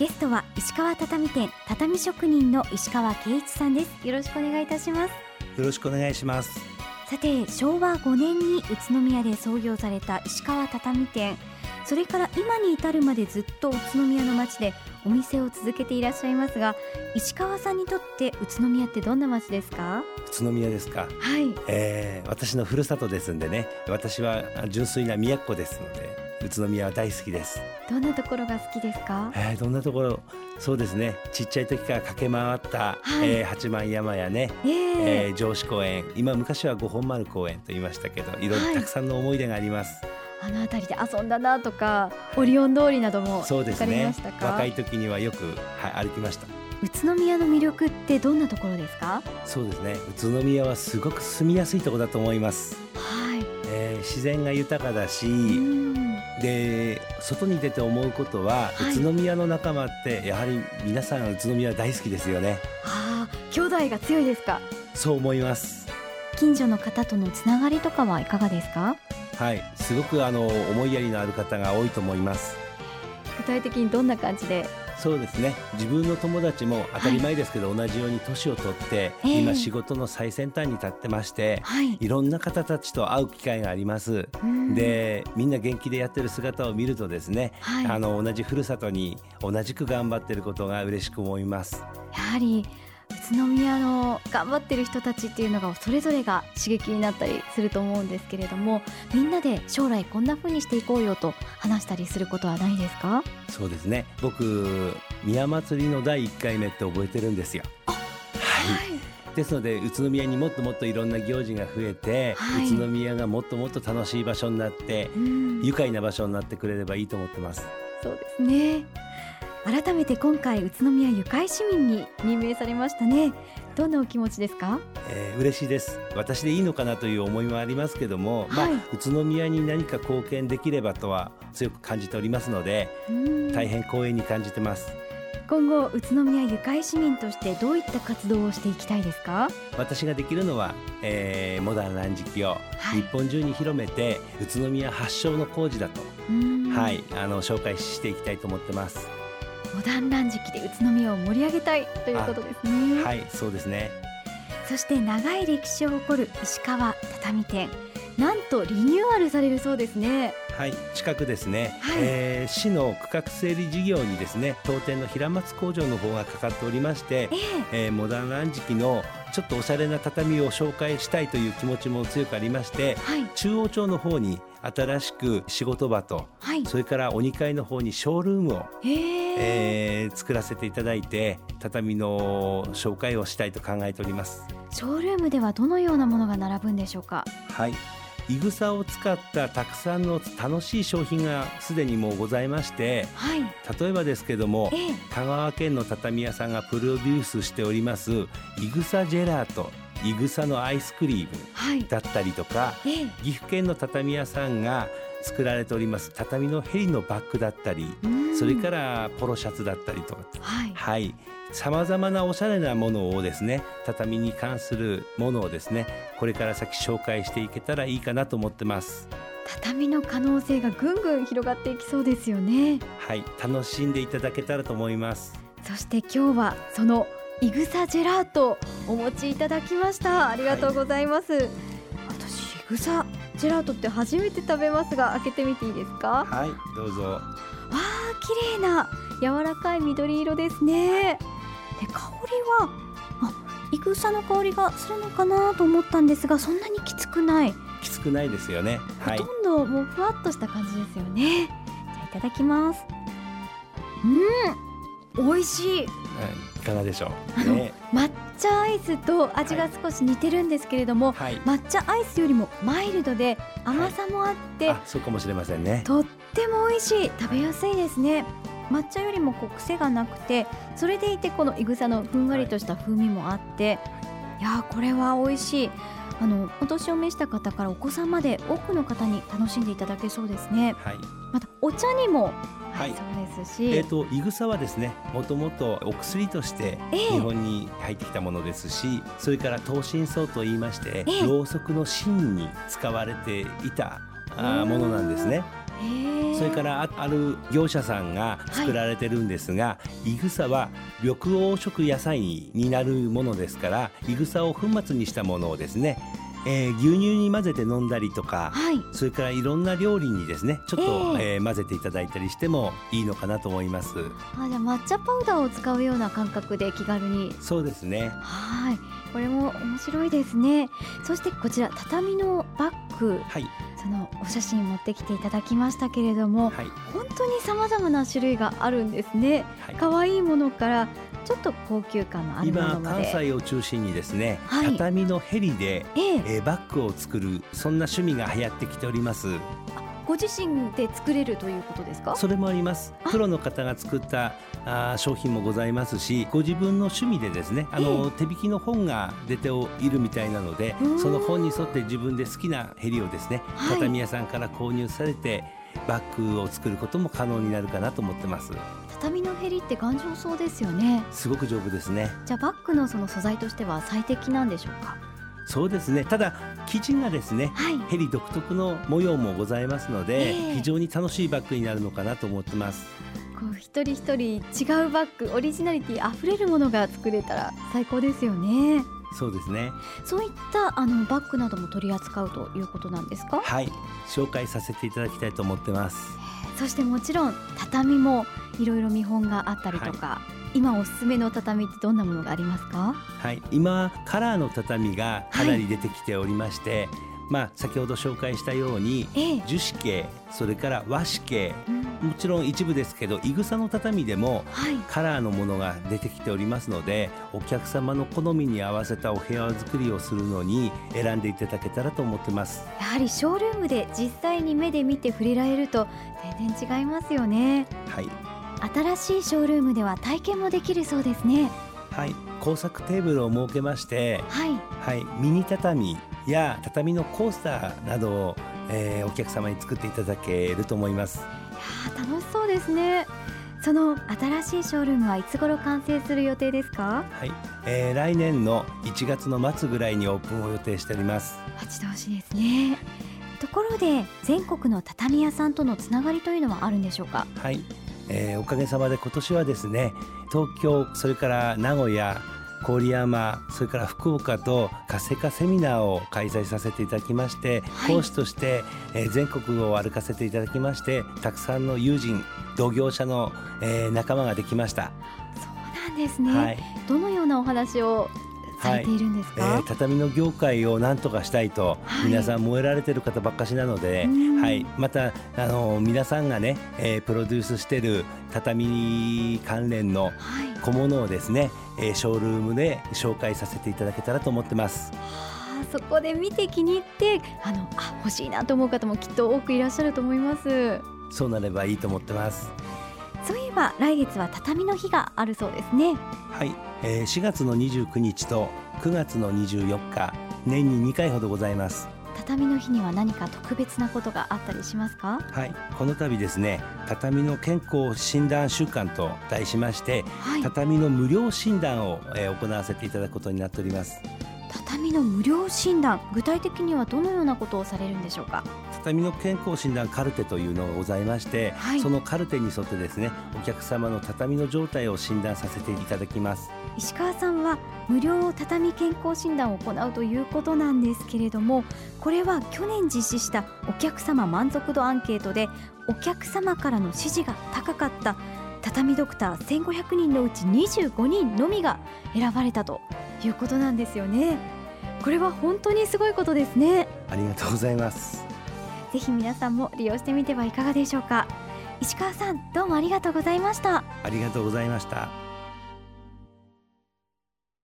ゲストは石川畳店畳職人の石川圭一さんです。よろしくお願いいたします。よろしくお願いします。さて昭和5年に宇都宮で創業された石川畳店。それから今に至るまでずっと宇都宮の街でお店を続けていらっしゃいますが石川さんにとって宇都宮ってどんな街ですか？宇都宮ですか。はい、えー、私のふるさとですんでね。私は純粋な宮っ子ですので宇都宮は大好きです。どんなところが好きですか？えー、どんなところ？そうですね。ちっちゃい時から駆け回った、はい、えー、八幡山やね、えー、えー、城址公園。今昔は五本丸公園と言いましたけどい。ろいろたくさんの思い出があります、はいあの辺りで遊んだなとかオリオン通りなどもそうですね。若い時にはよく、はい、歩きました。宇都宮の魅力ってどんなところですか？そうですね。宇都宮はすごく住みやすいところだと思います。はい、えー、自然が豊かだしで外に出て思うことは、はい、宇都宮の仲間ってやはり皆さん宇都宮大好きですよね。ああ兄弟が強いですか？そう思います。近所の方とのつながりとかはいかがですか？はい。すごくあの思いやりのある方が多いと思います。具体的にどんな感じでそうですね。自分の友達も当たり前ですけど、はい、同じように年を取って、えー、今仕事の最先端に立ってまして、はい、いろんな方たちと会う機会があります。でみんな元気でやってる姿を見るとですね、はい、あの同じふるさとに同じく頑張ってることが嬉しく思います。やはり宇都宮の頑張ってる人たちっていうのがそれぞれが刺激になったりすると思うんですけれどもみんなで将来こんな風にしていこうよと話したりすることはないですか？そうですね。僕宮祭りの第1回目って覚えてるんですよ。はい、ですので宇都宮にもっともっといろんな行事が増えて、はい、宇都宮がもっともっと楽しい場所になって愉快な場所になってくれればいいと思ってます。そうですね改めて今回宇都宮ゆかい市民に任命されましたね。どんなお気持ちですか、えー、嬉しいです。私でいいのかなという思いもありますけども、はい、まあ、宇都宮に何か貢献できればとは強く感じておりますので大変光栄に感じてます。今後宇都宮ゆかい市民としてどういった活動をしていきたいですか？私ができるのは、えー、モダン乱敷を日本中に広めて、はい、宇都宮発祥の工事だとはいあの紹介していきたいと思ってますモダンラン時期で宇都宮を盛り上げたいということですね。はいそうですね。そして長い歴史を誇る石川畳店。なんとリニューアルされるそうですね。はい近くですね、はい、えー、市の区画整理事業にですね当店の平松工場の方がかかっておりまして、えー、えー、モダンラン時期のちょっとおしゃれな畳を紹介したいという気持ちも強くありまして、はい、中央町の方に新しく仕事場と、はい、それからお2階の方にショールームを、えー、作らせていただいて畳の紹介をしたいと考えております。ショールームではどのようなものが並ぶんでしょうか？はいいぐさを使ったたくさんの楽しい商品がすでにもうございまして、はい、例えばですけども、ええ、香川県の畳屋さんがプロデュースしておりますいぐさジェラートいぐさのアイスクリームだったりとか、はい、岐阜県の畳屋さんが作られております。畳のヘリのバッグだったりそれからポロシャツだったりとかはい。さまざまなおしゃれなものをですね畳に関するものをですねこれから先紹介していけたらいいかなと思ってます。畳の可能性がぐんぐん広がっていきそうですよね。はい。楽しんでいただけたらと思います。そして今日はそのいぐさジェラートお持ちいただきました。ありがとうございます、はい、私いぐさジェラートって初めて食べますが開けてみていいですか？はいどうぞ。わあ綺麗な柔らかい緑色ですね。で香りはあいぐさの香りがするのかなと思ったんですがそんなにきつくない。きつくないですよね、はい、ほとんどもうふわっとした感じですよね。じゃあいただきます。うん美味しい、はい。いかがでしょう、ね、抹茶アイスと味が少し似てるんですけれども、はい、抹茶アイスよりもマイルドで甘さもあって、はい、そうかもしれませんね。とっても美味しい。食べやすいですね。抹茶よりもこう癖がなくてそれでいてこのいぐさのふんわりとした風味もあって、はい、いやこれは美味しい。あのお年を召した方からお子さんまで多くの方に楽しんでいただけそうですね、はい、またお茶にもはい、そうですし、えっ、ー、といぐさはですね、もともとお薬として日本に入ってきたものですし、えー、それから東進草と言いまして、えー、ろうそくの芯に使われていたあものなんですね。それからある業者さんが作られてるんですが、はい、いぐさは緑黄色野菜になるものですからいぐさを粉末にしたものをですねえー、牛乳に混ぜて飲んだりとか、はい、それからいろんな料理にですねちょっと、えー、えー、混ぜていただいたりしてもいいのかなと思います。あじゃあ抹茶パウダーを使うような感覚で気軽に。そうですね。はい。これも面白いですね。そしてこちら畳のバッグ、はい、そのお写真持ってきていただきましたけれども、はい、本当にさまざまな種類があるんですね、はい、可愛いものからちょっと高級感のあるものまで。今関西を中心にですね、はい、畳のヘリで、ええ。ー、バッグを作るそんな趣味が流行ってきておりますご自身で作れるということですか？それもあります。プロの方が作ったあ商品もございますしご自分の趣味でですねあの、えー、手引きの本が出ているみたいなのでその本に沿って自分で好きなヘリをですね、はい、畳屋さんから購入されてバッグを作ることも可能になるかなと思ってます。畳のヘリって頑丈そうですよね。すごく丈夫ですね。じゃあバッグのその素材としては最適なんでしょうか？そうですね。ただ生地がですね、はい、ヘリ独特の模様もございますので、えー、非常に楽しいバッグになるのかなと思ってます。こう一人一人違うバッグオリジナリティあふれるものが作れたら最高ですよね。そうですね。そういったあのバッグなども取り扱うということなんですか？はい。紹介させていただきたいと思ってます。そしてもちろん畳もいろいろ見本があったりとか、はい、今おすすめの畳ってどんなものがありますか？はい今カラーの畳がかなり出てきておりまして、はいまあ、先ほど紹介したように、ええ、樹脂系それから和紙系、うん、もちろん一部ですけどいぐさの畳でも、カラーのものが出てきておりますのでお客様の好みに合わせたお部屋作りをするのに選んでいただけたらと思ってます。やはりショールームで実際に目で見て触れられると全然違いますよね。はい新しいショールームでは体験もできるそうですね。はい。工作テーブルを設けまして、はい、はい、ミニ畳や畳のコースターなどを、えー、お客様に作っていただけると思います。いや楽しそうですね。その新しいショールームはいつ頃完成する予定ですか？はい、えー、来年の1月の末ぐらいにオープンを予定しております。待ち遠しいですね。ところで全国の畳屋さんとのつながりというのはあるんでしょうか？はい、えー、おかげさまで今年はですね東京それから名古屋郡山それから福岡と活性化セミナーを開催させていただきまして、はい、講師として、えー、全国を歩かせていただきましてたくさんの友人同業者の、えー、仲間ができました。そうなんですね、はい、どのようなお話をされているんですか、はい、えー、畳の業界を何とかしたいと、皆さん燃えられてる方ばっかしなので、はい、またあの皆さんがね、えー、プロデュースしてる畳関連の小物をですね、えー、ショールームで紹介させていただけたらと思ってます。そこで見て気に入ってあのあ欲しいなと思う方もきっと多くいらっしゃると思います。そうなればいいと思ってますそういえば来月は畳の日があるそうですね。はい、えー、4月の29日と9月の24日年に2回ほどございます。畳の日には何か特別なことがあったりしますか？はい。この度ですね畳の健康診断週間と題しまして、はい、畳の無料診断を、えー、行わせていただくことになっております。畳の無料診断具体的にはどのようなことをされるんでしょうか？畳の健康診断カルテというのがございまして、はい、そのカルテに沿ってですねお客様の畳の状態を診断させていただきます。石川さんは無料畳健康診断を行うということなんですけれどもこれは去年実施したお客様満足度アンケートでお客様からの支持が高かった畳ドクター1500人のうち25人のみが選ばれたということなんですよね。これは本当にすごいことですね。ありがとうございますぜひ皆さんも利用してみてはいかがでしょうか。石川さんどうもありがとうございました。ありがとうございました。